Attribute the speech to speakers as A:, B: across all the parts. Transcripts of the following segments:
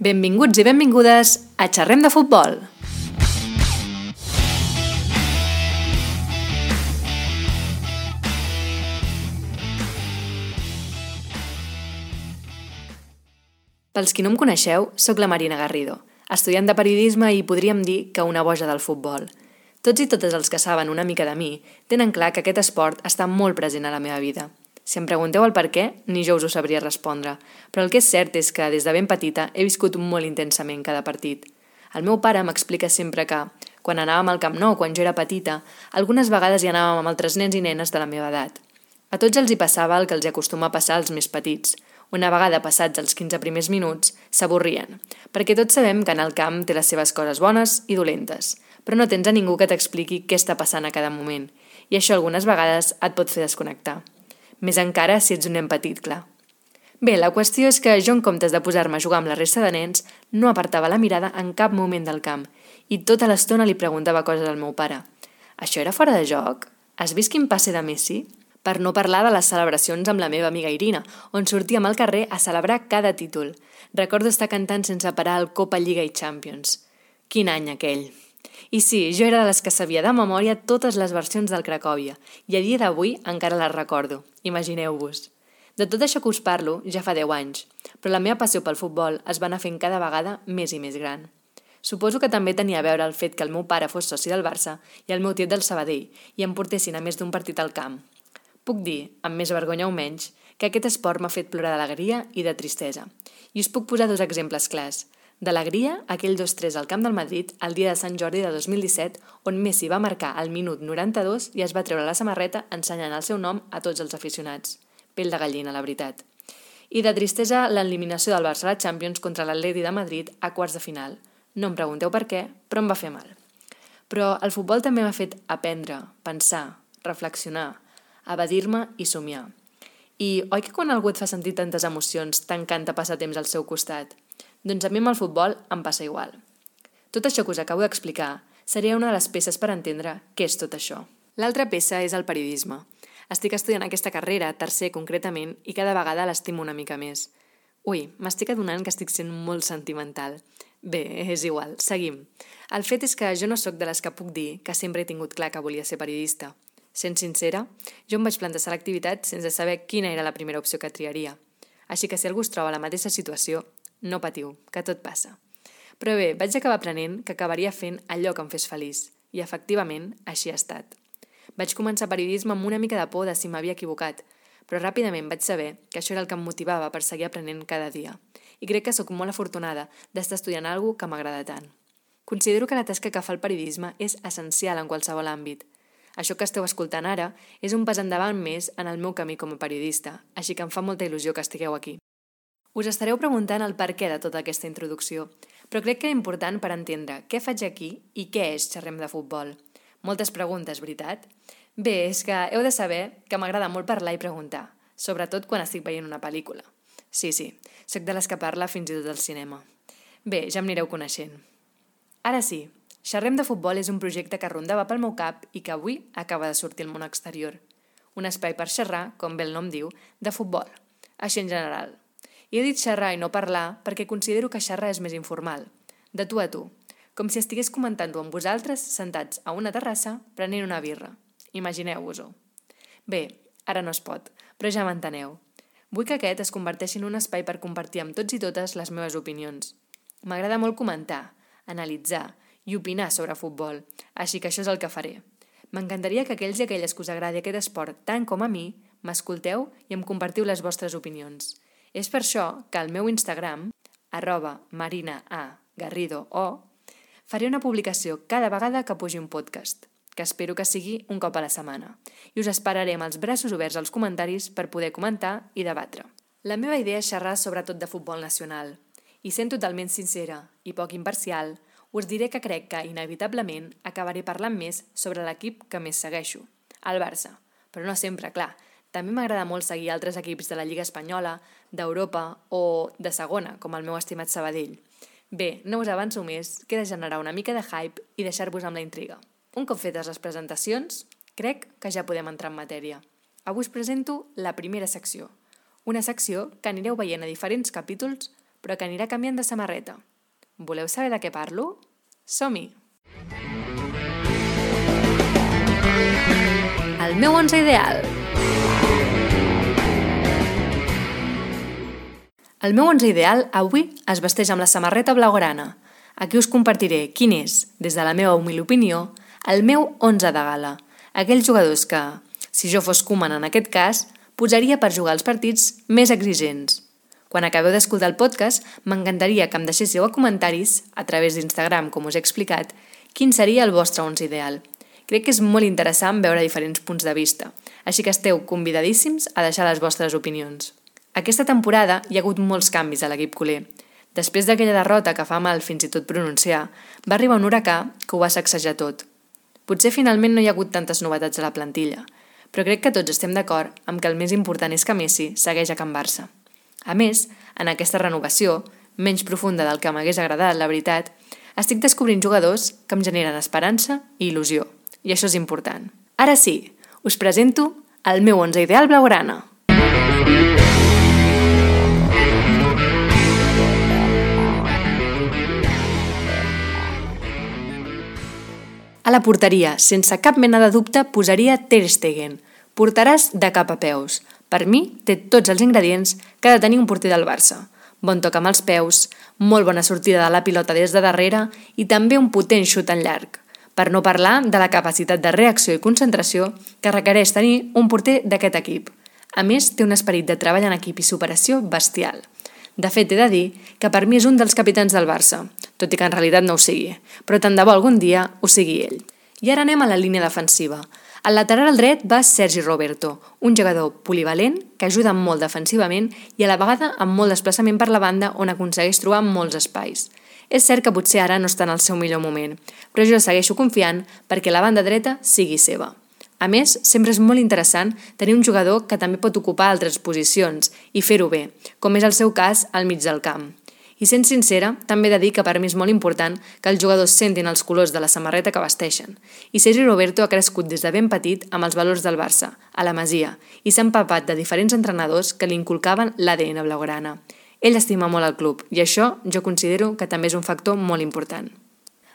A: Benvinguts i benvingudes a Xerrem de Futbol. Pels qui no em coneixeu, sóc la Marina Garrido, estudiant de periodisme i podríem dir que una boja del futbol. Tots i totes els que saben una mica de mi tenen clar que aquest esport està molt present a la meva vida. Si em pregunteu el per què, ni jo us ho sabria respondre, però el que és cert és que des de ben petita he viscut molt intensament cada partit. El meu pare m'explica sempre que, quan anàvem al Camp Nou, quan jo era petita, algunes vegades hi anàvem amb altres nens i nenes de la meva edat. A tots els hi passava el que els acostuma a passar als més petits – una vegada passats els 15 primers minuts, s'avorrien, perquè tots sabem que en el camp té les seves coses bones i dolentes, però no tens a ningú que t'expliqui què està passant a cada moment, i això algunes vegades et pot fer desconnectar. Més encara si ets un nen petit, clar. Bé, la qüestió és que jo, en comptes de posar-me a jugar amb la resta de nens, no apartava la mirada en cap moment del camp i tota l'estona li preguntava coses al meu pare. Això era fora de joc? Has vist quin passe de Messi? Per no parlar de les celebracions amb la meva amiga Irina, on sortíem al carrer a celebrar cada títol. Recordo estar cantant sense parar el Copa Lliga i Champions. Quin any aquell! I sí, jo era de les que sabia de memòria totes les versions del Cracòvia, i a dia d'avui encara les recordo. Imagineu-vos. De tot això que us parlo ja fa 10 anys, però la meva passió pel futbol es va anar fent cada vegada més i més gran. Suposo que també tenia a veure el fet que el meu pare fos soci del Barça i el meu tiet del Sabadell i em portessin a més d'un partit al camp, Puc dir, amb més vergonya o menys, que aquest esport m'ha fet plorar d'alegria i de tristesa. I us puc posar dos exemples clars. D'alegria, aquell 2-3 al Camp del Madrid el dia de Sant Jordi de 2017, on Messi va marcar al minut 92 i es va treure la samarreta ensenyant el seu nom a tots els aficionats. Pell de gallina, la veritat. I de tristesa, l'eliminació del Barça a la Champions contra l'Atleti de Madrid a quarts de final. No em pregunteu per què, però em va fer mal. Però el futbol també m'ha fet aprendre, pensar, reflexionar, evadir-me i somiar. I oi que quan algú et fa sentir tantes emocions t'encanta passar temps al seu costat? Doncs a mi amb el futbol em passa igual. Tot això que us acabo d'explicar seria una de les peces per entendre què és tot això. L'altra peça és el periodisme. Estic estudiant aquesta carrera, tercer concretament, i cada vegada l'estimo una mica més. Ui, m'estic adonant que estic sent molt sentimental. Bé, és igual, seguim. El fet és que jo no sóc de les que puc dir que sempre he tingut clar que volia ser periodista. Sent sincera, jo em vaig plantejar l'activitat sense saber quina era la primera opció que triaria. Així que si algú es troba a la mateixa situació, no patiu, que tot passa. Però bé, vaig acabar aprenent que acabaria fent allò que em fes feliç, i efectivament així ha estat. Vaig començar periodisme amb una mica de por de si m'havia equivocat, però ràpidament vaig saber que això era el que em motivava per seguir aprenent cada dia. I crec que sóc molt afortunada d'estar estudiant alguna que m'agrada tant. Considero que la tasca que fa el periodisme és essencial en qualsevol àmbit, això que esteu escoltant ara és un pas endavant més en el meu camí com a periodista, així que em fa molta il·lusió que estigueu aquí. Us estareu preguntant el per què de tota aquesta introducció, però crec que és important per entendre què faig aquí i què és xerrem de futbol. Moltes preguntes, veritat? Bé, és que heu de saber que m'agrada molt parlar i preguntar, sobretot quan estic veient una pel·lícula. Sí, sí, sóc de les que parla fins i tot al cinema. Bé, ja em anireu coneixent. Ara sí, Xerrem de futbol és un projecte que rondava pel meu cap i que avui acaba de sortir al món exterior. Un espai per xerrar, com bé el nom diu, de futbol. Així en general. I he dit xerrar i no parlar perquè considero que xerrar és més informal. De tu a tu. Com si estigués comentant-ho amb vosaltres sentats a una terrassa prenent una birra. Imagineu-vos-ho. Bé, ara no es pot, però ja m'enteneu. Vull que aquest es converteixi en un espai per compartir amb tots i totes les meves opinions. M'agrada molt comentar, analitzar i opinar sobre futbol, així que això és el que faré. M'encantaria que aquells i aquelles que us agradi aquest esport tant com a mi m'escolteu i em compartiu les vostres opinions. És per això que al meu Instagram, arroba marina a garrido o, faré una publicació cada vegada que pugi un podcast, que espero que sigui un cop a la setmana, i us esperaré amb els braços oberts als comentaris per poder comentar i debatre. La meva idea és xerrar sobretot de futbol nacional, i sent totalment sincera i poc imparcial, us diré que crec que, inevitablement, acabaré parlant més sobre l'equip que més segueixo, el Barça. Però no sempre, clar. També m'agrada molt seguir altres equips de la Lliga Espanyola, d'Europa o de segona, com el meu estimat Sabadell. Bé, no us avanço més, queda generar una mica de hype i deixar-vos amb la intriga. Un cop fetes les presentacions, crec que ja podem entrar en matèria. Avui us presento la primera secció, una secció que anireu veient a diferents capítols però que anirà canviant de samarreta. Voleu saber de què parlo? Som-hi! El meu 11 ideal. El meu 11 ideal avui es vesteix amb la samarreta blaugrana. Aquí us compartiré quin és, des de la meva humil opinió, el meu 11 de gala. Aquells jugadors que, si jo fos Koeman en aquest cas, posaria per jugar els partits més exigents. Quan acabeu d'escoltar el podcast, m'encantaria que em deixéssiu a comentaris, a través d'Instagram, com us he explicat, quin seria el vostre 11 ideal. Crec que és molt interessant veure diferents punts de vista, així que esteu convidadíssims a deixar les vostres opinions. Aquesta temporada hi ha hagut molts canvis a l'equip culer. Després d'aquella derrota que fa mal fins i tot pronunciar, va arribar un huracà que ho va sacsejar tot. Potser finalment no hi ha hagut tantes novetats a la plantilla, però crec que tots estem d'acord amb que el més important és que Messi segueix a Can Barça. A més, en aquesta renovació, menys profunda del que m'hagués agradat, la veritat, estic descobrint jugadors que em generen esperança i il·lusió, i això és important. Ara sí, us presento el meu 11 ideal blaugrana. A la porteria, sense cap mena de dubte, posaria Ter Stegen. Portaràs de cap a peus. Per mi, té tots els ingredients que ha de tenir un porter del Barça. Bon toc amb els peus, molt bona sortida de la pilota des de darrere i també un potent xut en llarg. Per no parlar de la capacitat de reacció i concentració que requereix tenir un porter d'aquest equip. A més, té un esperit de treball en equip i superació bestial. De fet, he de dir que per mi és un dels capitans del Barça, tot i que en realitat no ho sigui, però tant de bo algun dia ho sigui ell. I ara anem a la línia defensiva. Al lateral dret va Sergi Roberto, un jugador polivalent que ajuda molt defensivament i a la vegada amb molt desplaçament per la banda on aconsegueix trobar molts espais. És cert que potser ara no està en el seu millor moment, però jo segueixo confiant perquè la banda dreta sigui seva. A més, sempre és molt interessant tenir un jugador que també pot ocupar altres posicions i fer-ho bé, com és el seu cas al mig del camp. I sent sincera, també he de dir que per mi és molt important que els jugadors sentin els colors de la samarreta que vesteixen. I Sergi Roberto ha crescut des de ben petit amb els valors del Barça, a la Masia, i s'ha empapat de diferents entrenadors que li inculcaven l'ADN blaugrana. Ell estima molt el club i això jo considero que també és un factor molt important.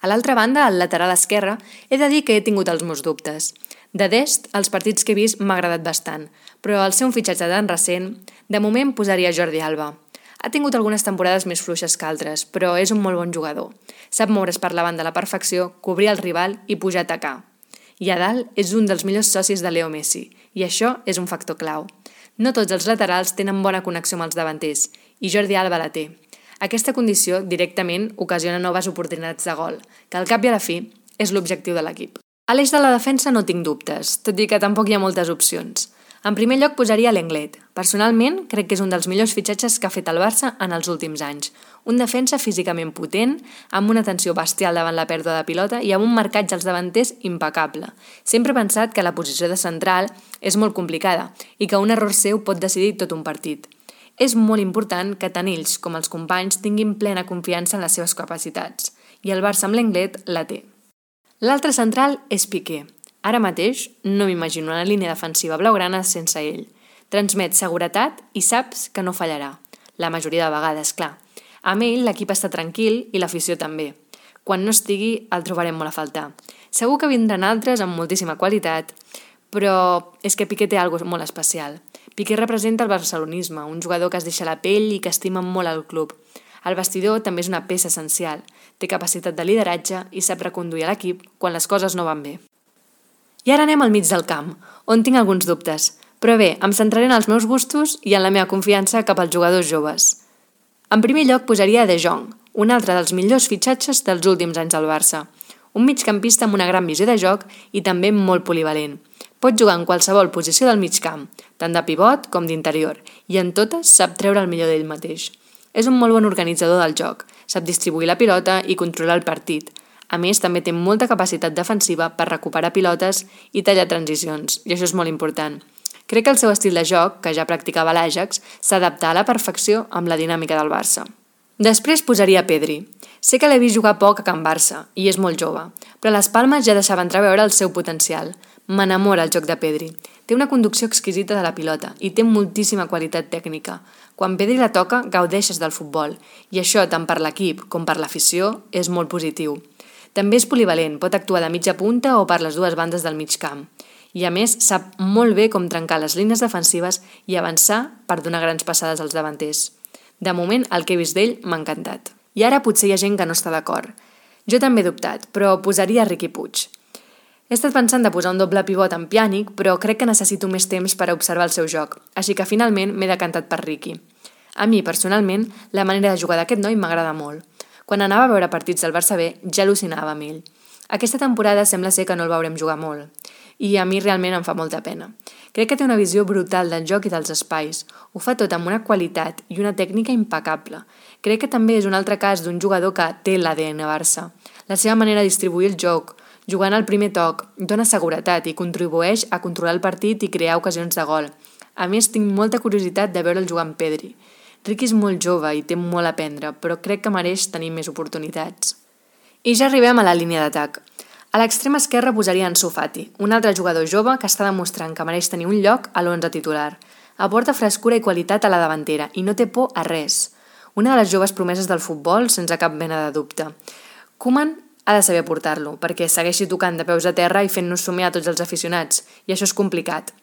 A: A l'altra banda, al lateral esquerre, he de dir que he tingut els meus dubtes. De Dest, els partits que he vist m'ha agradat bastant, però al ser un fitxatge tan recent, de moment posaria Jordi Alba. Ha tingut algunes temporades més fluixes que altres, però és un molt bon jugador. Sap moure's per la banda a la perfecció, cobrir el rival i pujar a atacar. I a dalt és un dels millors socis de Leo Messi, i això és un factor clau. No tots els laterals tenen bona connexió amb els davanters, i Jordi Alba la té. Aquesta condició directament ocasiona noves oportunitats de gol, que al cap i a la fi és l'objectiu de l'equip. A l'eix de la defensa no tinc dubtes, tot i que tampoc hi ha moltes opcions. En primer lloc posaria l'Englet. Personalment, crec que és un dels millors fitxatges que ha fet el Barça en els últims anys. Un defensa físicament potent, amb una tensió bestial davant la pèrdua de pilota i amb un marcatge als davanters impecable. Sempre he pensat que la posició de central és molt complicada i que un error seu pot decidir tot un partit. És molt important que tant ells com els companys tinguin plena confiança en les seves capacitats, i el Barça amb l'Englet la té. L'altre central és Piqué. Ara mateix no m'imagino una línia defensiva blaugrana sense ell. Transmet seguretat i saps que no fallarà. La majoria de vegades, clar. Amb ell l'equip està tranquil i l'afició també. Quan no estigui el trobarem molt a faltar. Segur que vindran altres amb moltíssima qualitat, però és que Piqué té alguna molt especial. Piqué representa el barcelonisme, un jugador que es deixa la pell i que estima molt el club. El vestidor també és una peça essencial, té capacitat de lideratge i sap reconduir l'equip quan les coses no van bé. I ara anem al mig del camp, on tinc alguns dubtes, però bé, em centraré en els meus gustos i en la meva confiança cap als jugadors joves. En primer lloc posaria De Jong, un altre dels millors fitxatges dels últims anys al Barça. Un migcampista amb una gran visió de joc i també molt polivalent. Pot jugar en qualsevol posició del mig camp, tant de pivot com d'interior, i en totes sap treure el millor d'ell mateix. És un molt bon organitzador del joc, sap distribuir la pilota i controlar el partit. A més, també té molta capacitat defensiva per recuperar pilotes i tallar transicions, i això és molt important. Crec que el seu estil de joc, que ja practicava l'Àjax, s'adapta a la perfecció amb la dinàmica del Barça. Després posaria Pedri. Sé que l'he vist jugar poc a Can Barça, i és molt jove, però les Palmes ja deixava entreveure el seu potencial. M'enamora el joc de Pedri. Té una conducció exquisita de la pilota i té moltíssima qualitat tècnica. Quan Pedri la toca, gaudeixes del futbol, i això, tant per l'equip com per l'afició, és molt positiu. També és polivalent, pot actuar de mitja punta o per les dues bandes del mig camp. I a més, sap molt bé com trencar les línies defensives i avançar per donar grans passades als davanters. De moment, el que he vist d'ell m'ha encantat. I ara potser hi ha gent que no està d'acord. Jo també he dubtat, però posaria Riqui Puig. He estat pensant de posar un doble pivot en Piànic, però crec que necessito més temps per observar el seu joc, així que finalment m'he decantat per Riqui. A mi, personalment, la manera de jugar d'aquest noi m'agrada molt. Quan anava a veure partits del Barça B, ja al·lucinava amb ell. Aquesta temporada sembla ser que no el veurem jugar molt i a mi realment em fa molta pena. Crec que té una visió brutal del joc i dels espais. Ho fa tot amb una qualitat i una tècnica impecable. Crec que també és un altre cas d'un jugador que té l'ADN Barça. La seva manera de distribuir el joc, jugant al primer toc, dona seguretat i contribueix a controlar el partit i crear ocasions de gol. A més, tinc molta curiositat de veure'l jugar amb Pedri. Ricky és molt jove i té molt a aprendre, però crec que mereix tenir més oportunitats. I ja arribem a la línia d'atac. A l'extrem esquerre posaria en Sofati, un altre jugador jove que està demostrant que mereix tenir un lloc a l'11 titular. Aporta frescura i qualitat a la davantera i no té por a res. Una de les joves promeses del futbol sense cap mena de dubte. Koeman ha de saber portar-lo, perquè segueixi tocant de peus a terra i fent-nos somiar a tots els aficionats, i això és complicat.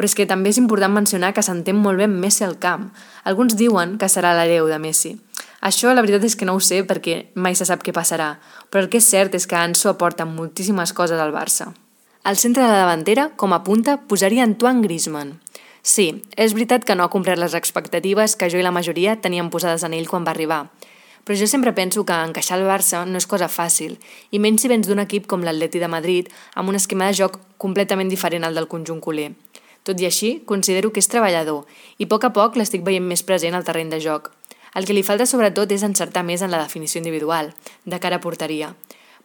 A: Però és que també és important mencionar que s'entén molt bé Messi al camp. Alguns diuen que serà l'hereu de Messi. Això la veritat és que no ho sé perquè mai se sap què passarà, però el que és cert és que Anso aporta moltíssimes coses al Barça. Al centre de la davantera, com a punta, posaria Antoine Griezmann. Sí, és veritat que no ha complert les expectatives que jo i la majoria teníem posades en ell quan va arribar, però jo sempre penso que encaixar al Barça no és cosa fàcil, i menys si vens d'un equip com l'Atleti de Madrid amb un esquema de joc completament diferent al del conjunt culer. Tot i així, considero que és treballador i a poc a poc l'estic veient més present al terreny de joc. El que li falta sobretot és encertar més en la definició individual, de cara a porteria.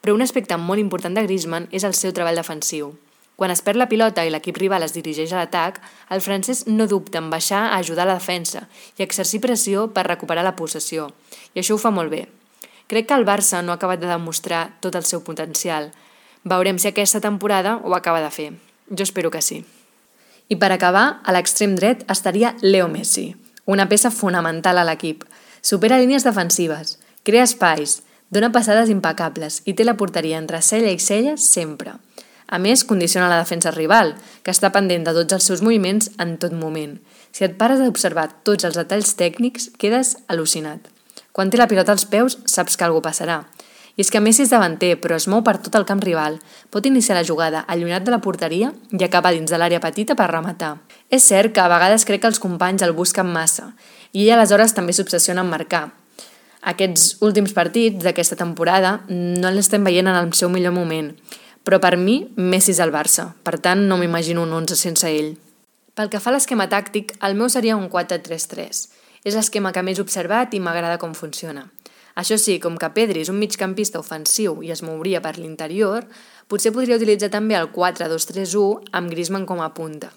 A: Però un aspecte molt important de Griezmann és el seu treball defensiu. Quan es perd la pilota i l'equip rival es dirigeix a l'atac, el francès no dubta en baixar a ajudar la defensa i exercir pressió per recuperar la possessió, i això ho fa molt bé. Crec que el Barça no ha acabat de demostrar tot el seu potencial. Veurem si aquesta temporada ho acaba de fer. Jo espero que sí. I per acabar, a l'extrem dret estaria Leo Messi, una peça fonamental a l'equip. Supera línies defensives, crea espais, dona passades impecables i té la porteria entre cella i cella sempre. A més, condiciona la defensa rival, que està pendent de tots els seus moviments en tot moment. Si et pares d'observar tots els detalls tècnics, quedes al·lucinat. Quan té la pilota als peus, saps que alguna passarà. I és que Messi és davanter, però es mou per tot el camp rival. Pot iniciar la jugada allunyat de la porteria i acabar dins de l'àrea petita per rematar. És cert que a vegades crec que els companys el busquen massa i ell aleshores també s'obsessiona en marcar. Aquests últims partits d'aquesta temporada no l'estem veient en el seu millor moment, però per mi Messi és el Barça, per tant no m'imagino un 11 sense ell. Pel que fa a l'esquema tàctic, el meu seria un 4-3-3. És l'esquema que més he observat i m'agrada com funciona. Això sí, com que Pedri és un migcampista ofensiu i es mouria per l'interior, potser podria utilitzar també el 4-2-3-1 amb Griezmann com a punta.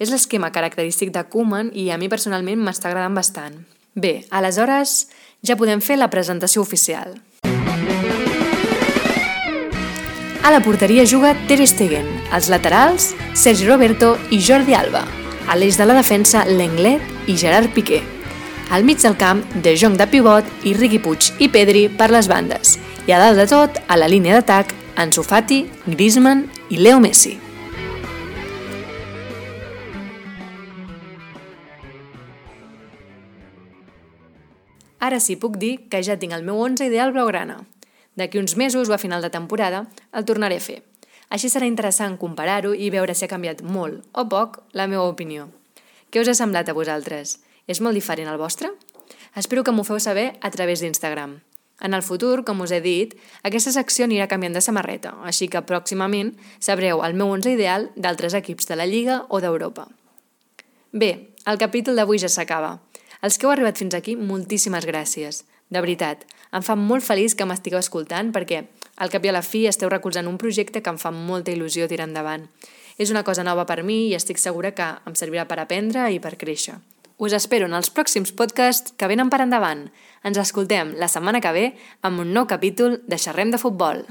A: És l'esquema característic de Koeman i a mi personalment m'està agradant bastant. Bé, aleshores ja podem fer la presentació oficial. A la porteria juga Ter Stegen, als laterals Sergi Roberto i Jordi Alba, a l'eix de la defensa Lenglet i Gerard Piqué. Al mig del camp, De Jong de pivot i Riqui Puig i Pedri per les bandes. I a dalt de tot, a la línia d'atac, Ansu Fati, Griezmann i Leo Messi. Ara sí puc dir que ja tinc el meu 11 ideal blaugrana. D'aquí uns mesos o a final de temporada el tornaré a fer. Així serà interessant comparar-ho i veure si ha canviat molt o poc la meva opinió. Què us ha semblat a vosaltres? És molt diferent al vostre? Espero que m'ho feu saber a través d'Instagram. En el futur, com us he dit, aquesta secció anirà canviant de samarreta, així que pròximament sabreu el meu 11 ideal d'altres equips de la Lliga o d'Europa. Bé, el capítol d'avui ja s'acaba. Els que heu arribat fins aquí, moltíssimes gràcies. De veritat, em fa molt feliç que m'estigueu escoltant perquè al cap i a la fi esteu recolzant un projecte que em fa molta il·lusió tirar endavant. És una cosa nova per mi i estic segura que em servirà per aprendre i per créixer. Us espero en els pròxims podcasts que venen per endavant. Ens escoltem la setmana que ve amb un nou capítol de Xerrem de Futbol.